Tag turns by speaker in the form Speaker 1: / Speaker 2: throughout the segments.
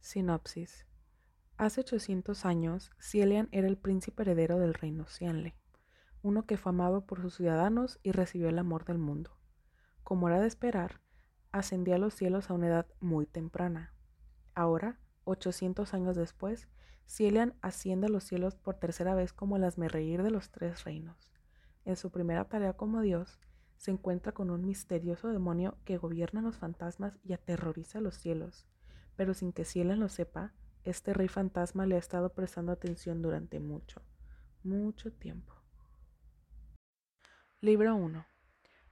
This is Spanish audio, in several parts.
Speaker 1: Sinopsis. Hace 800 años, Cielian era el príncipe heredero del reino Cianle, uno que fue amado por sus ciudadanos y recibió el amor del mundo. Como era de esperar, ascendió a los cielos a una edad muy temprana. Ahora, 800 años después, Cielian asciende a los cielos por tercera vez como el asmerreír de los tres reinos. En su primera tarea como Dios, se encuentra con un misterioso demonio que gobierna los fantasmas y aterroriza los cielos, pero sin que Cielian lo sepa, este rey fantasma le ha estado prestando atención durante mucho, mucho tiempo. Libro 1.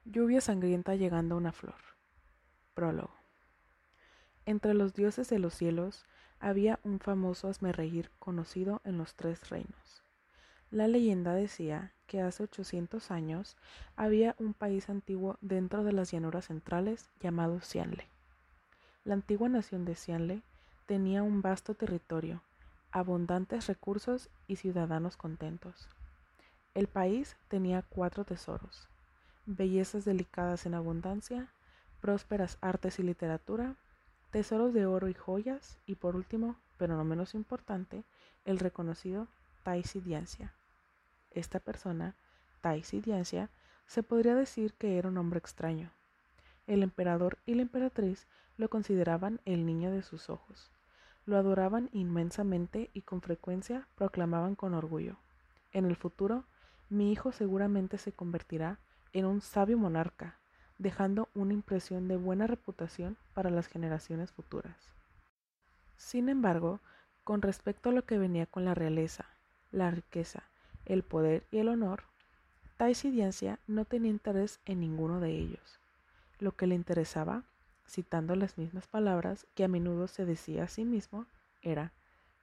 Speaker 1: Lluvia sangrienta llegando a una flor. Prólogo. Entre los dioses de los cielos había un famoso asmerreír conocido en los tres reinos. La leyenda decía que hace 800 años había un país antiguo dentro de las llanuras centrales llamado Cianle. La antigua nación de Cianle tenía un vasto territorio, abundantes recursos y ciudadanos contentos. El país tenía cuatro tesoros, bellezas delicadas en abundancia, prósperas artes y literatura, tesoros de oro y joyas, y por último, pero no menos importante, el reconocido Taisidiancia. Esta persona, Taisidiancia, se podría decir que era un hombre extraño. El emperador y la emperatriz lo consideraban el niño de sus ojos. Lo adoraban inmensamente y con frecuencia proclamaban con orgullo. En el futuro, mi hijo seguramente se convertirá en un sabio monarca, dejando una impresión de buena reputación para las generaciones futuras. Sin embargo, con respecto a lo que venía con la realeza, la riqueza, el poder y el honor, Taisidiancia no tenía interés en ninguno de ellos. Lo que le interesaba citando las mismas palabras que a menudo se decía a sí mismo, era,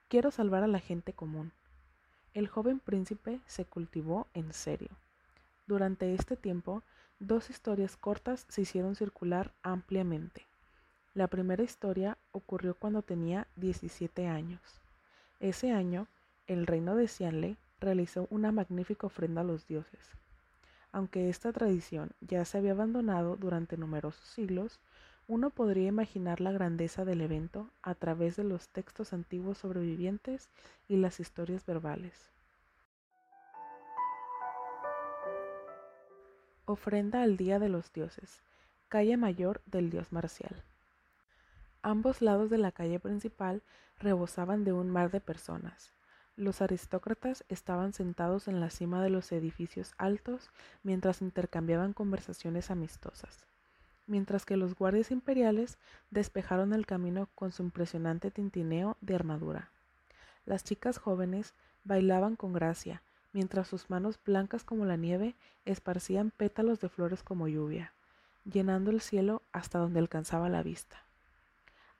Speaker 1: quiero salvar a la gente común. El joven príncipe se cultivó en serio. Durante este tiempo, dos historias cortas se hicieron circular ampliamente. La primera historia ocurrió cuando tenía 17 años. Ese año, el reino de Cianle realizó una magnífica ofrenda a los dioses. Aunque esta tradición ya se había abandonado durante numerosos siglos, uno podría imaginar la grandeza del evento a través de los textos antiguos sobrevivientes y las historias verbales. Ofrenda al Día de los Dioses, calle mayor del dios marcial. Ambos lados de la calle principal rebosaban de un mar de personas. Los aristócratas estaban sentados en la cima de los edificios altos mientras intercambiaban conversaciones amistosas mientras que los guardias imperiales despejaron el camino con su impresionante tintineo de armadura. Las chicas jóvenes bailaban con gracia, mientras sus manos blancas como la nieve esparcían pétalos de flores como lluvia, llenando el cielo hasta donde alcanzaba la vista.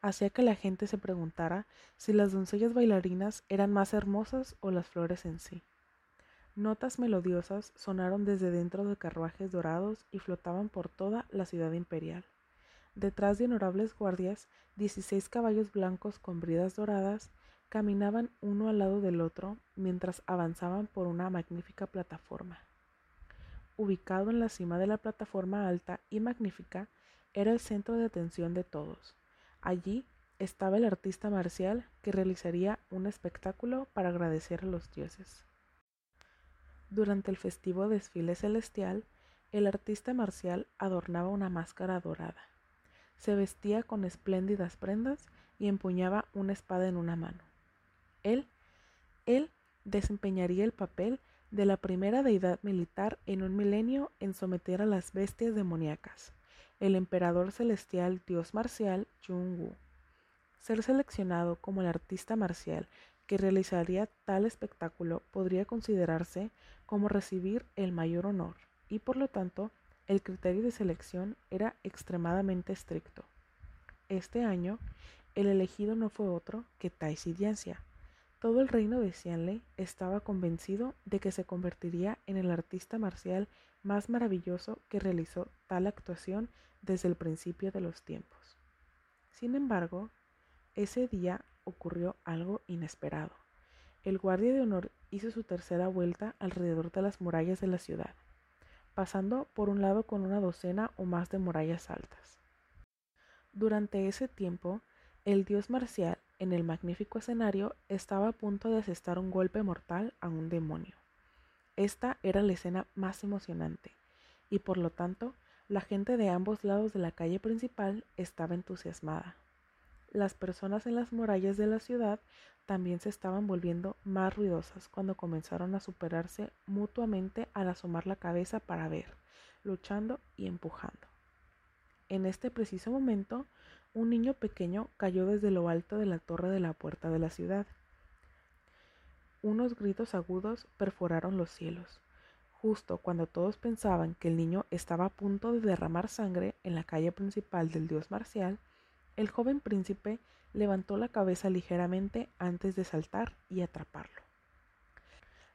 Speaker 1: Hacía que la gente se preguntara si las doncellas bailarinas eran más hermosas o las flores en sí. Notas melodiosas sonaron desde dentro de carruajes dorados y flotaban por toda la ciudad imperial. Detrás de honorables guardias, dieciséis caballos blancos con bridas doradas caminaban uno al lado del otro mientras avanzaban por una magnífica plataforma. Ubicado en la cima de la plataforma alta y magnífica, era el centro de atención de todos. Allí estaba el artista marcial que realizaría un espectáculo para agradecer a los dioses. Durante el festivo desfile celestial, el artista marcial adornaba una máscara dorada. Se vestía con espléndidas prendas y empuñaba una espada en una mano. Él, él desempeñaría el papel de la primera deidad militar en un milenio en someter a las bestias demoníacas, el emperador celestial dios marcial Jung-Woo. Ser seleccionado como el artista marcial que realizaría tal espectáculo podría considerarse como recibir el mayor honor y por lo tanto el criterio de selección era extremadamente estricto. Este año el elegido no fue otro que Taisidiancia. Todo el reino de Xianle estaba convencido de que se convertiría en el artista marcial más maravilloso que realizó tal actuación desde el principio de los tiempos. Sin embargo, ese día ocurrió algo inesperado. El guardia de honor hizo su tercera vuelta alrededor de las murallas de la ciudad, pasando por un lado con una docena o más de murallas altas. Durante ese tiempo, el dios marcial en el magnífico escenario, estaba a punto de asestar un golpe mortal a un demonio. Esta era la escena más emocionante, y por lo tanto, la gente de ambos lados de la calle principal estaba entusiasmada. Las personas en las murallas de la ciudad también se estaban volviendo más ruidosas cuando comenzaron a superarse mutuamente al asomar la cabeza para ver, luchando y empujando. En este preciso momento, un niño pequeño cayó desde lo alto de la torre de la puerta de la ciudad. Unos gritos agudos perforaron los cielos. Justo cuando todos pensaban que el niño estaba a punto de derramar sangre en la calle principal del dios marcial, el joven príncipe levantó la cabeza ligeramente antes de saltar y atraparlo.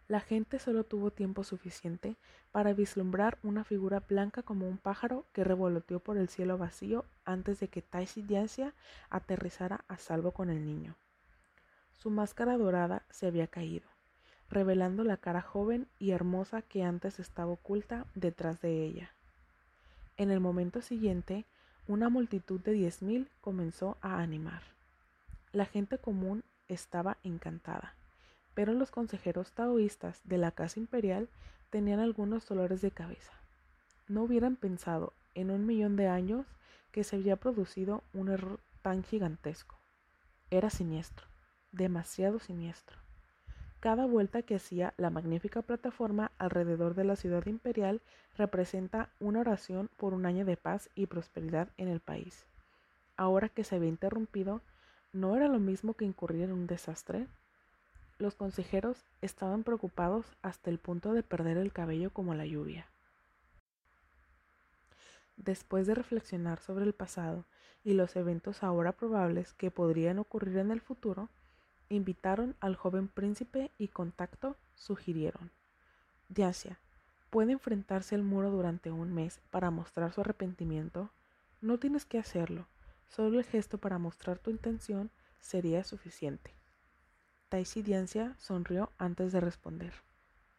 Speaker 1: La gente solo tuvo tiempo suficiente para vislumbrar una figura blanca como un pájaro que revoloteó por el cielo vacío antes de que Taisi Diancia aterrizara a salvo con el niño. Su máscara dorada se había caído, revelando la cara joven y hermosa que antes estaba oculta detrás de ella. En el momento siguiente, una multitud de diez mil comenzó a animar. La gente común estaba encantada pero los consejeros taoístas de la Casa Imperial tenían algunos dolores de cabeza. No hubieran pensado en un millón de años que se había producido un error tan gigantesco. Era siniestro, demasiado siniestro. Cada vuelta que hacía la magnífica plataforma alrededor de la ciudad imperial representa una oración por un año de paz y prosperidad en el país. Ahora que se había interrumpido, ¿no era lo mismo que incurrir en un desastre? Los consejeros estaban preocupados hasta el punto de perder el cabello como la lluvia. Después de reflexionar sobre el pasado y los eventos ahora probables que podrían ocurrir en el futuro, invitaron al joven príncipe y contacto sugirieron. Diasia, ¿puede enfrentarse al muro durante un mes para mostrar su arrepentimiento? No tienes que hacerlo, solo el gesto para mostrar tu intención sería suficiente. Taisidiancia sonrió antes de responder.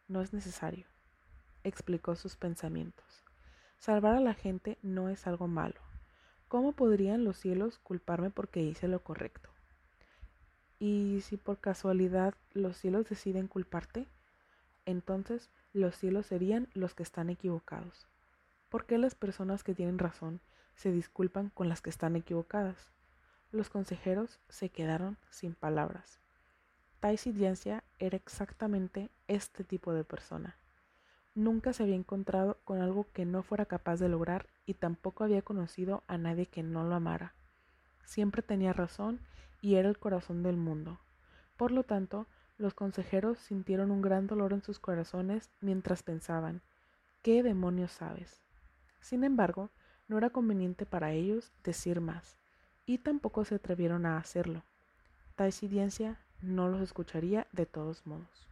Speaker 1: No es necesario, explicó sus pensamientos. Salvar a la gente no es algo malo. ¿Cómo podrían los cielos culparme porque hice lo correcto? ¿Y si por casualidad los cielos deciden culparte? Entonces los cielos serían los que están equivocados. ¿Por qué las personas que tienen razón se disculpan con las que están equivocadas? Los consejeros se quedaron sin palabras. Taisidiancia era exactamente este tipo de persona. Nunca se había encontrado con algo que no fuera capaz de lograr y tampoco había conocido a nadie que no lo amara. Siempre tenía razón y era el corazón del mundo. Por lo tanto, los consejeros sintieron un gran dolor en sus corazones mientras pensaban, ¿qué demonios sabes? Sin embargo, no era conveniente para ellos decir más, y tampoco se atrevieron a hacerlo. Taisidiancia no los escucharía de todos modos.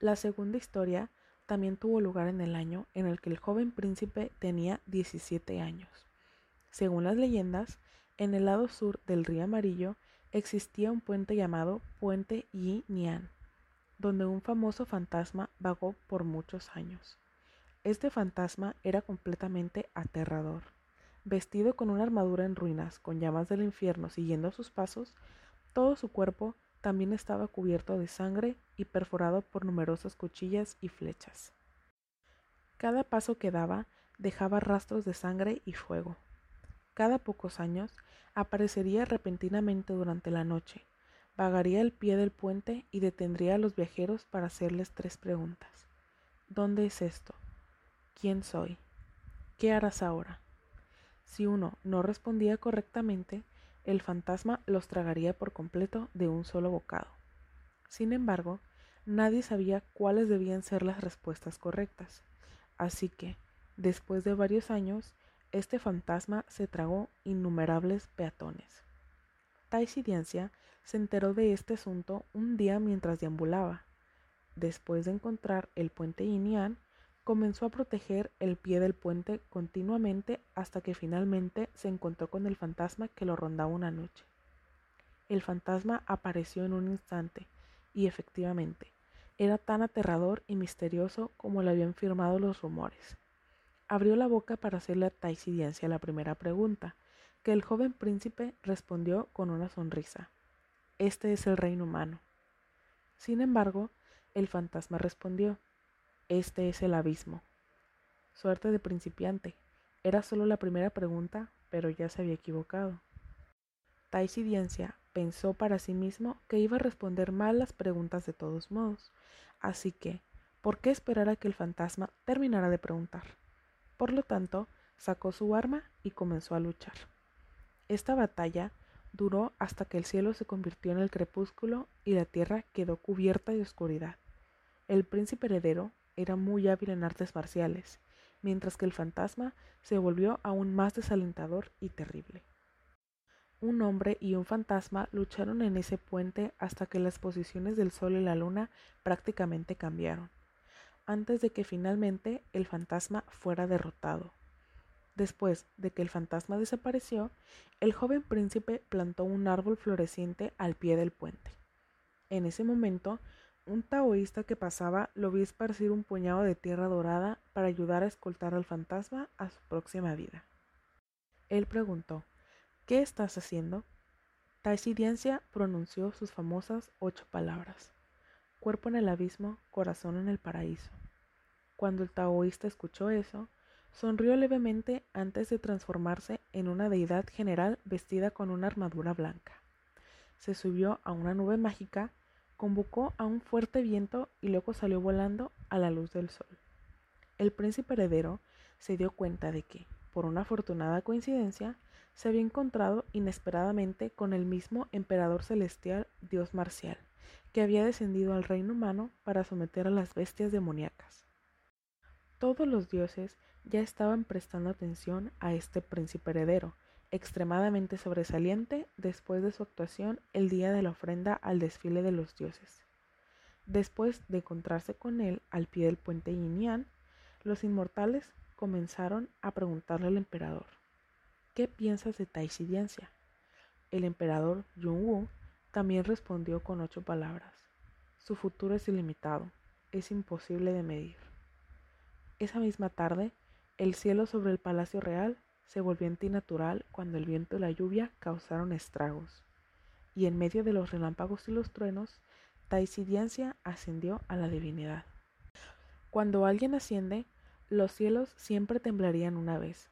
Speaker 1: La segunda historia también tuvo lugar en el año en el que el joven príncipe tenía 17 años. Según las leyendas, en el lado sur del río Amarillo existía un puente llamado Puente Yi Nian, donde un famoso fantasma vagó por muchos años. Este fantasma era completamente aterrador. Vestido con una armadura en ruinas, con llamas del infierno siguiendo sus pasos, todo su cuerpo también estaba cubierto de sangre y perforado por numerosas cuchillas y flechas. Cada paso que daba dejaba rastros de sangre y fuego. Cada pocos años aparecería repentinamente durante la noche, vagaría al pie del puente y detendría a los viajeros para hacerles tres preguntas. ¿Dónde es esto? ¿Quién soy? ¿Qué harás ahora? Si uno no respondía correctamente, el fantasma los tragaría por completo de un solo bocado. Sin embargo, nadie sabía cuáles debían ser las respuestas correctas. Así que, después de varios años, este fantasma se tragó innumerables peatones. Taisidiancia se enteró de este asunto un día mientras deambulaba. Después de encontrar el puente Inian, comenzó a proteger el pie del puente continuamente hasta que finalmente se encontró con el fantasma que lo rondaba una noche. El fantasma apareció en un instante, y efectivamente, era tan aterrador y misterioso como lo habían firmado los rumores. abrió la boca para hacerle a Taisidencia la primera pregunta, que el joven príncipe respondió con una sonrisa. Este es el reino humano. Sin embargo, el fantasma respondió, Este es el abismo. Suerte de principiante. Era solo la primera pregunta, pero ya se había equivocado. Taisidencia pensó para sí mismo que iba a responder mal las preguntas de todos modos, así que, ¿por qué esperar a que el fantasma terminara de preguntar? Por lo tanto, sacó su arma y comenzó a luchar. Esta batalla duró hasta que el cielo se convirtió en el crepúsculo y la tierra quedó cubierta de oscuridad. El príncipe heredero era muy hábil en artes marciales, mientras que el fantasma se volvió aún más desalentador y terrible. Un hombre y un fantasma lucharon en ese puente hasta que las posiciones del sol y la luna prácticamente cambiaron, antes de que finalmente el fantasma fuera derrotado. Después de que el fantasma desapareció, el joven príncipe plantó un árbol floreciente al pie del puente. En ese momento, un taoísta que pasaba lo vio esparcir un puñado de tierra dorada para ayudar a escoltar al fantasma a su próxima vida. Él preguntó, ¿Qué estás haciendo? Taisidencia pronunció sus famosas ocho palabras. Cuerpo en el abismo, corazón en el paraíso. Cuando el taoísta escuchó eso, sonrió levemente antes de transformarse en una deidad general vestida con una armadura blanca. Se subió a una nube mágica, convocó a un fuerte viento y luego salió volando a la luz del sol. El príncipe heredero se dio cuenta de que, por una afortunada coincidencia, se había encontrado inesperadamente con el mismo emperador celestial dios marcial, que había descendido al reino humano para someter a las bestias demoníacas. Todos los dioses ya estaban prestando atención a este príncipe heredero, extremadamente sobresaliente después de su actuación el día de la ofrenda al desfile de los dioses. Después de encontrarse con él al pie del puente Yin los inmortales comenzaron a preguntarle al emperador ¿Qué piensas de Taisidencia? El emperador Yunwu también respondió con ocho palabras. Su futuro es ilimitado, es imposible de medir. Esa misma tarde, el cielo sobre el palacio real se volvió antinatural cuando el viento y la lluvia causaron estragos. Y en medio de los relámpagos y los truenos, Taisidencia ascendió a la divinidad. Cuando alguien asciende, los cielos siempre temblarían una vez,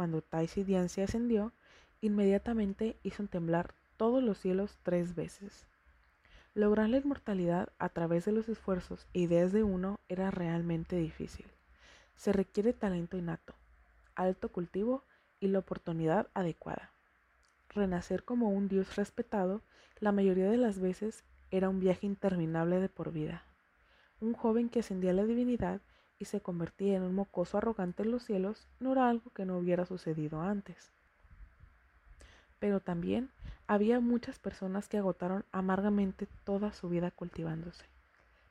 Speaker 1: cuando Taisidian se ascendió, inmediatamente hizo temblar todos los cielos tres veces. Lograr la inmortalidad a través de los esfuerzos e ideas de uno era realmente difícil. Se requiere talento innato, alto cultivo y la oportunidad adecuada. Renacer como un dios respetado la mayoría de las veces era un viaje interminable de por vida. Un joven que ascendía a la divinidad y se convertía en un mocoso arrogante en los cielos no era algo que no hubiera sucedido antes. Pero también había muchas personas que agotaron amargamente toda su vida cultivándose,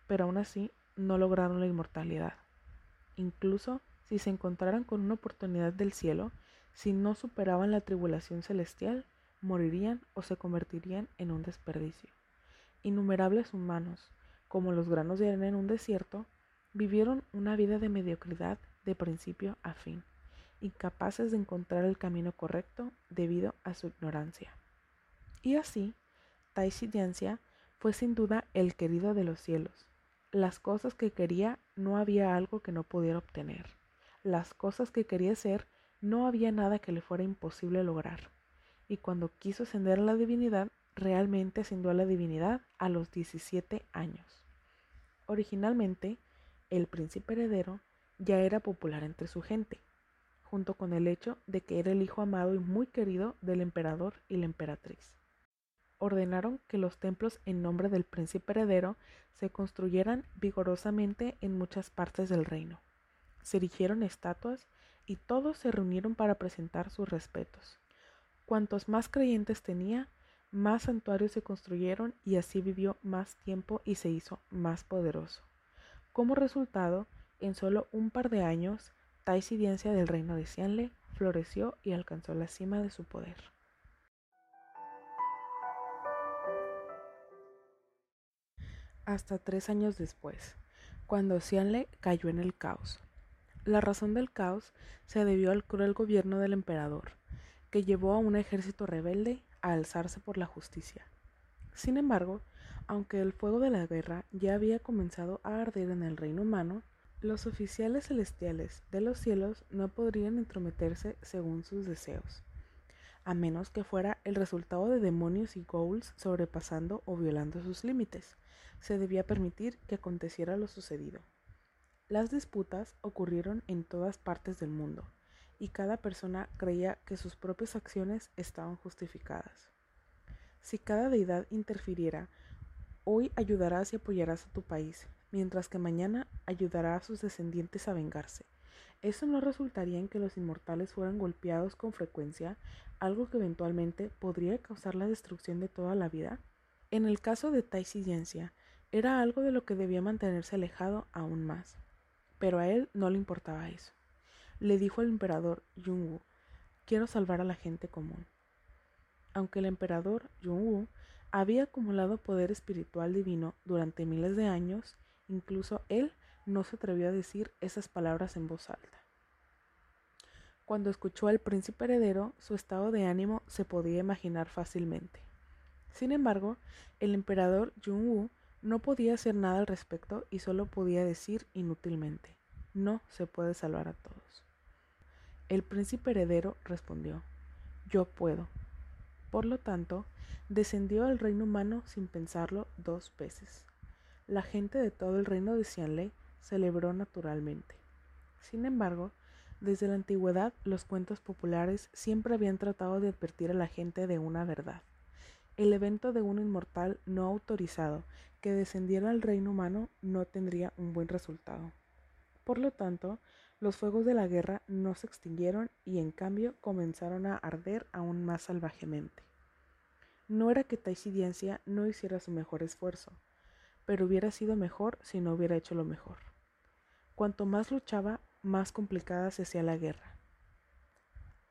Speaker 1: pero aún así no lograron la inmortalidad. Incluso si se encontraran con una oportunidad del cielo, si no superaban la tribulación celestial, morirían o se convertirían en un desperdicio. Innumerables humanos, como los granos de arena en un desierto, Vivieron una vida de mediocridad de principio a fin, incapaces de encontrar el camino correcto debido a su ignorancia. Y así, Taisidencia fue sin duda el querido de los cielos. Las cosas que quería no había algo que no pudiera obtener. Las cosas que quería ser no había nada que le fuera imposible lograr. Y cuando quiso ascender a la divinidad, realmente ascendió a la divinidad a los 17 años. Originalmente, el príncipe heredero ya era popular entre su gente, junto con el hecho de que era el hijo amado y muy querido del emperador y la emperatriz. Ordenaron que los templos en nombre del príncipe heredero se construyeran vigorosamente en muchas partes del reino. Se erigieron estatuas y todos se reunieron para presentar sus respetos. Cuantos más creyentes tenía, más santuarios se construyeron y así vivió más tiempo y se hizo más poderoso. Como resultado, en solo un par de años, Taisidencia del reino de Xianle floreció y alcanzó la cima de su poder. Hasta tres años después, cuando Xianle cayó en el caos. La razón del caos se debió al cruel gobierno del emperador, que llevó a un ejército rebelde a alzarse por la justicia. Sin embargo, aunque el fuego de la guerra ya había comenzado a arder en el reino humano, los oficiales celestiales de los cielos no podrían intrometerse según sus deseos, a menos que fuera el resultado de demonios y ghouls sobrepasando o violando sus límites. Se debía permitir que aconteciera lo sucedido. Las disputas ocurrieron en todas partes del mundo, y cada persona creía que sus propias acciones estaban justificadas. Si cada deidad interfiriera, hoy ayudarás y apoyarás a tu país, mientras que mañana ayudará a sus descendientes a vengarse. ¿Eso no resultaría en que los inmortales fueran golpeados con frecuencia, algo que eventualmente podría causar la destrucción de toda la vida? En el caso de Taisiencia, era algo de lo que debía mantenerse alejado aún más. Pero a él no le importaba eso. Le dijo al emperador Yunwu, quiero salvar a la gente común. Aunque el emperador Yunwu había acumulado poder espiritual divino durante miles de años, Incluso él no se atrevió a decir esas palabras en voz alta. Cuando escuchó al príncipe heredero, su estado de ánimo se podía imaginar fácilmente. Sin embargo, el emperador Jung-woo no podía hacer nada al respecto y solo podía decir inútilmente, no se puede salvar a todos. El príncipe heredero respondió, yo puedo. Por lo tanto, descendió al reino humano sin pensarlo dos veces. La gente de todo el reino de celebró naturalmente. Sin embargo, desde la antigüedad los cuentos populares siempre habían tratado de advertir a la gente de una verdad. El evento de un inmortal no autorizado que descendiera al reino humano no tendría un buen resultado. Por lo tanto, los fuegos de la guerra no se extinguieron y en cambio comenzaron a arder aún más salvajemente. No era que Taisiencia no hiciera su mejor esfuerzo, pero hubiera sido mejor si no hubiera hecho lo mejor. Cuanto más luchaba, más complicada se hacía la guerra.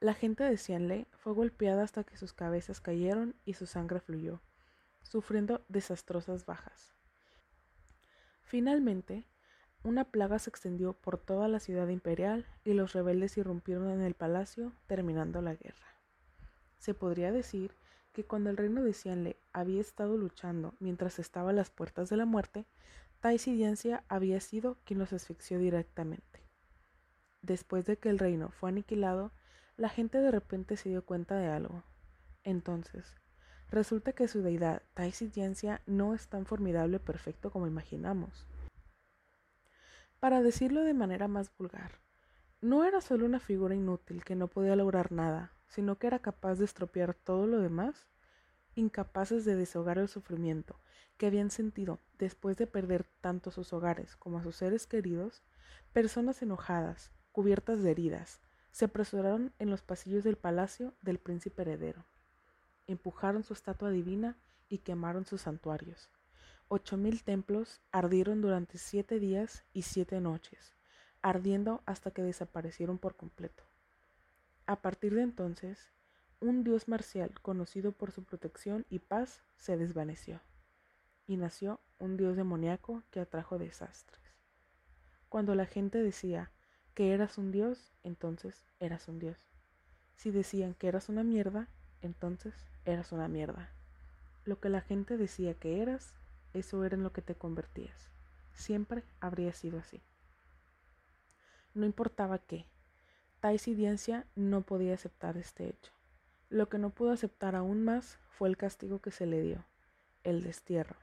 Speaker 1: La gente de Xianle fue golpeada hasta que sus cabezas cayeron y su sangre fluyó, sufriendo desastrosas bajas. Finalmente, una plaga se extendió por toda la ciudad imperial y los rebeldes irrumpieron en el palacio, terminando la guerra. Se podría decir que cuando el reino de Xianle había estado luchando mientras estaba a las puertas de la muerte, Taisidencia había sido quien los asfixió directamente. Después de que el reino fue aniquilado, la gente de repente se dio cuenta de algo. Entonces, resulta que su deidad, Taisidencia, no es tan formidable perfecto como imaginamos. Para decirlo de manera más vulgar, no era solo una figura inútil que no podía lograr nada, sino que era capaz de estropear todo lo demás, incapaces de deshogar el sufrimiento que habían sentido después de perder tanto sus hogares como a sus seres queridos, personas enojadas, cubiertas de heridas, se apresuraron en los pasillos del palacio del príncipe heredero. Empujaron su estatua divina y quemaron sus santuarios. Ocho mil templos ardieron durante siete días y siete noches, ardiendo hasta que desaparecieron por completo. A partir de entonces, un dios marcial conocido por su protección y paz se desvaneció, y nació un dios demoníaco que atrajo desastres. Cuando la gente decía que eras un dios, entonces eras un dios. Si decían que eras una mierda, entonces eras una mierda. Lo que la gente decía que eras, eso era en lo que te convertías. Siempre habría sido así. No importaba qué, Taisidencia no podía aceptar este hecho. Lo que no pudo aceptar aún más fue el castigo que se le dio, el destierro.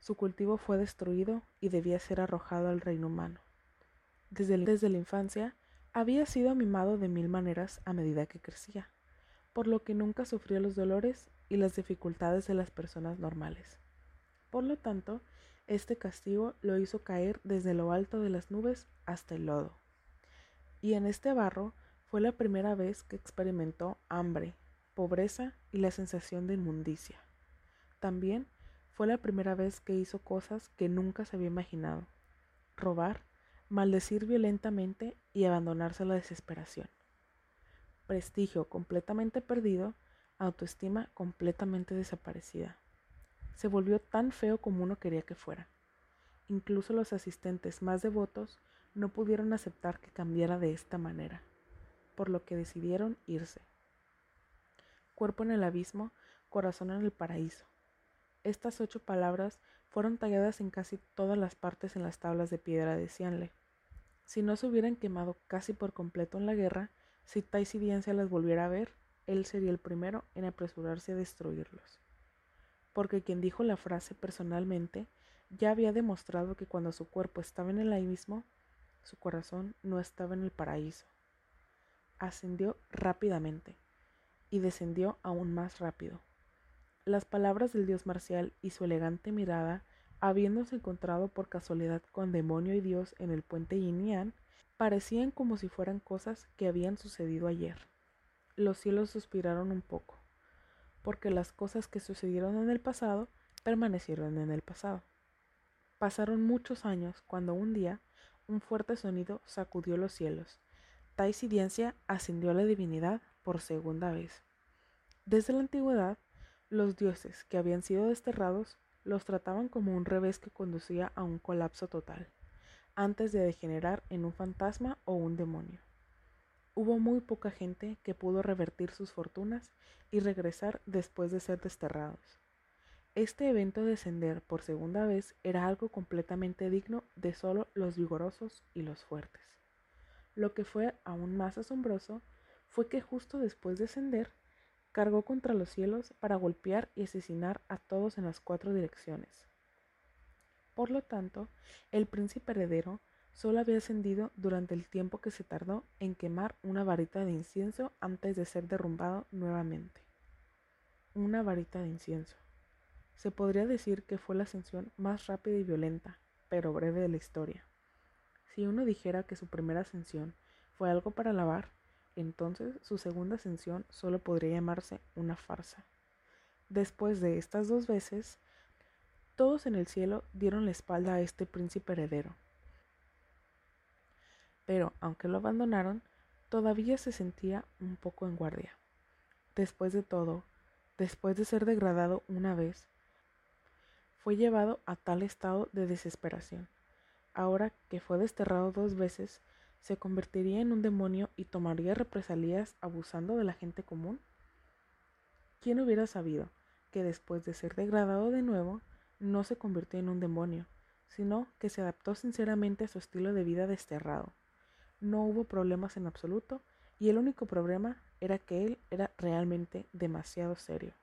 Speaker 1: Su cultivo fue destruido y debía ser arrojado al reino humano. Desde, desde la infancia había sido mimado de mil maneras a medida que crecía, por lo que nunca sufrió los dolores y las dificultades de las personas normales. Por lo tanto, este castigo lo hizo caer desde lo alto de las nubes hasta el lodo y en este barro fue la primera vez que experimentó hambre, pobreza y la sensación de inmundicia. También fue la primera vez que hizo cosas que nunca se había imaginado. Robar, maldecir violentamente y abandonarse a la desesperación. Prestigio completamente perdido, autoestima completamente desaparecida. Se volvió tan feo como uno quería que fuera. Incluso los asistentes más devotos no pudieron aceptar que cambiara de esta manera, por lo que decidieron irse. Cuerpo en el abismo, corazón en el paraíso. Estas ocho palabras fueron talladas en casi todas las partes en las tablas de piedra de Cianle. Si no se hubieran quemado casi por completo en la guerra, si Taisidiense las volviera a ver, él sería el primero en apresurarse a destruirlos. Porque quien dijo la frase personalmente ya había demostrado que cuando su cuerpo estaba en el abismo, su corazón no estaba en el paraíso. Ascendió rápidamente y descendió aún más rápido. Las palabras del dios marcial y su elegante mirada, habiéndose encontrado por casualidad con demonio y dios en el puente Yin parecían como si fueran cosas que habían sucedido ayer. Los cielos suspiraron un poco, porque las cosas que sucedieron en el pasado permanecieron en el pasado. Pasaron muchos años cuando un día un fuerte sonido sacudió los cielos. Taisidencia ascendió a la divinidad por segunda vez. Desde la antigüedad, los dioses que habían sido desterrados los trataban como un revés que conducía a un colapso total, antes de degenerar en un fantasma o un demonio. Hubo muy poca gente que pudo revertir sus fortunas y regresar después de ser desterrados. Este evento de descender por segunda vez era algo completamente digno de solo los vigorosos y los fuertes. Lo que fue aún más asombroso fue que justo después de ascender, cargó contra los cielos para golpear y asesinar a todos en las cuatro direcciones. Por lo tanto, el príncipe heredero solo había ascendido durante el tiempo que se tardó en quemar una varita de incienso antes de ser derrumbado nuevamente. Una varita de incienso. Se podría decir que fue la ascensión más rápida y violenta, pero breve de la historia. Si uno dijera que su primera ascensión fue algo para alabar, entonces su segunda ascensión solo podría llamarse una farsa. Después de estas dos veces, todos en el cielo dieron la espalda a este príncipe heredero. Pero, aunque lo abandonaron, todavía se sentía un poco en guardia. Después de todo, después de ser degradado una vez, fue llevado a tal estado de desesperación. Ahora que fue desterrado dos veces, ¿se convertiría en un demonio y tomaría represalias abusando de la gente común? ¿Quién hubiera sabido que después de ser degradado de nuevo, no se convirtió en un demonio, sino que se adaptó sinceramente a su estilo de vida desterrado? No hubo problemas en absoluto y el único problema era que él era realmente demasiado serio.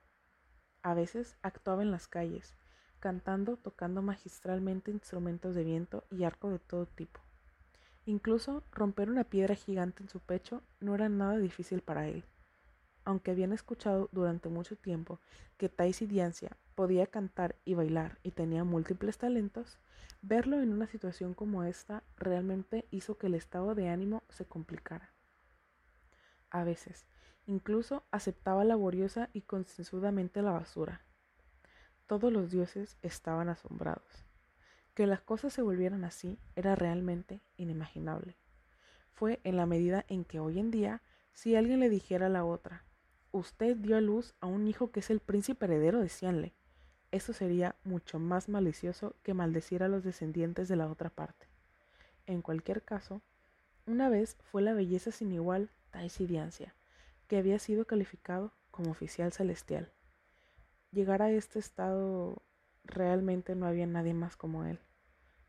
Speaker 1: A veces actuaba en las calles, cantando, tocando magistralmente instrumentos de viento y arco de todo tipo. Incluso romper una piedra gigante en su pecho no era nada difícil para él. Aunque habían escuchado durante mucho tiempo que Taisi Diancia podía cantar y bailar y tenía múltiples talentos, verlo en una situación como esta realmente hizo que el estado de ánimo se complicara. A veces, incluso aceptaba laboriosa y concienzudamente la basura, todos los dioses estaban asombrados. Que las cosas se volvieran así era realmente inimaginable. Fue en la medida en que hoy en día, si alguien le dijera a la otra, usted dio a luz a un hijo que es el príncipe heredero de Cianle, eso sería mucho más malicioso que maldecir a los descendientes de la otra parte. En cualquier caso, una vez fue la belleza sin igual Taisidiancia, que había sido calificado como oficial celestial llegar a este estado realmente no había nadie más como él.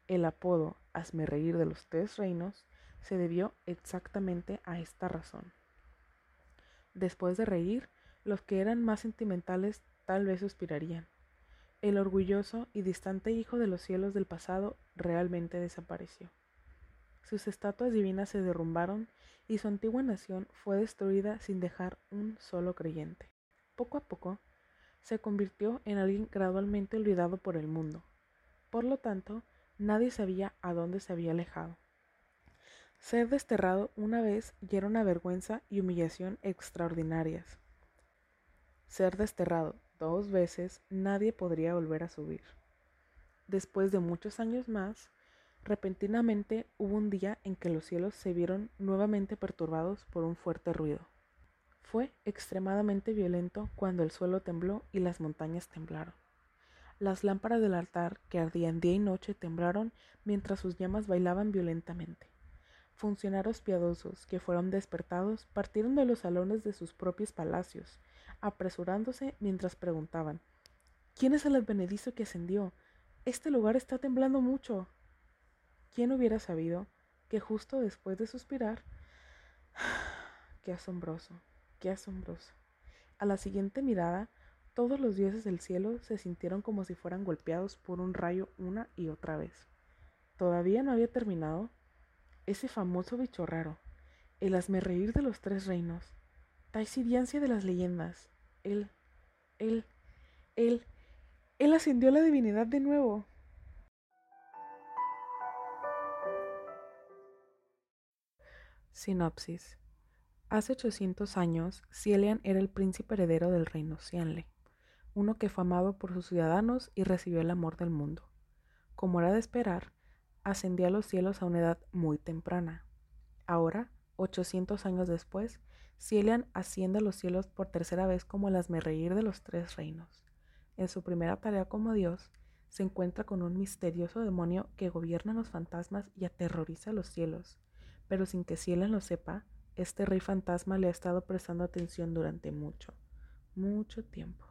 Speaker 1: El apodo Hazme reír de los tres reinos se debió exactamente a esta razón. Después de reír, los que eran más sentimentales tal vez suspirarían. El orgulloso y distante hijo de los cielos del pasado realmente desapareció. Sus estatuas divinas se derrumbaron y su antigua nación fue destruida sin dejar un solo creyente. Poco a poco, se convirtió en alguien gradualmente olvidado por el mundo. Por lo tanto, nadie sabía a dónde se había alejado. Ser desterrado una vez ya era una vergüenza y humillación extraordinarias. Ser desterrado dos veces nadie podría volver a subir. Después de muchos años más, repentinamente hubo un día en que los cielos se vieron nuevamente perturbados por un fuerte ruido. Fue extremadamente violento cuando el suelo tembló y las montañas temblaron. Las lámparas del altar, que ardían día y noche, temblaron mientras sus llamas bailaban violentamente. Funcionarios piadosos que fueron despertados partieron de los salones de sus propios palacios, apresurándose mientras preguntaban ¿Quién es el advenedizo que ascendió? Este lugar está temblando mucho. ¿Quién hubiera sabido que justo después de suspirar, qué asombroso, qué asombroso. A la siguiente mirada, todos los dioses del cielo se sintieron como si fueran golpeados por un rayo una y otra vez. Todavía no había terminado ese famoso bicho raro, el asmerreír de los tres reinos, taisidiancia de las leyendas. Él, él, él, él ascendió a la divinidad de nuevo. Sinopsis. Hace 800 años, Cielian era el príncipe heredero del reino Cianle, uno que fue amado por sus ciudadanos y recibió el amor del mundo. Como era de esperar, ascendió a los cielos a una edad muy temprana. Ahora, 800 años después, Cielian asciende a los cielos por tercera vez como el asmerreír de los tres reinos. En su primera tarea como Dios, se encuentra con un misterioso demonio que gobierna los fantasmas y aterroriza los cielos pero sin que Cielen lo sepa, este rey fantasma le ha estado prestando atención durante mucho, mucho tiempo.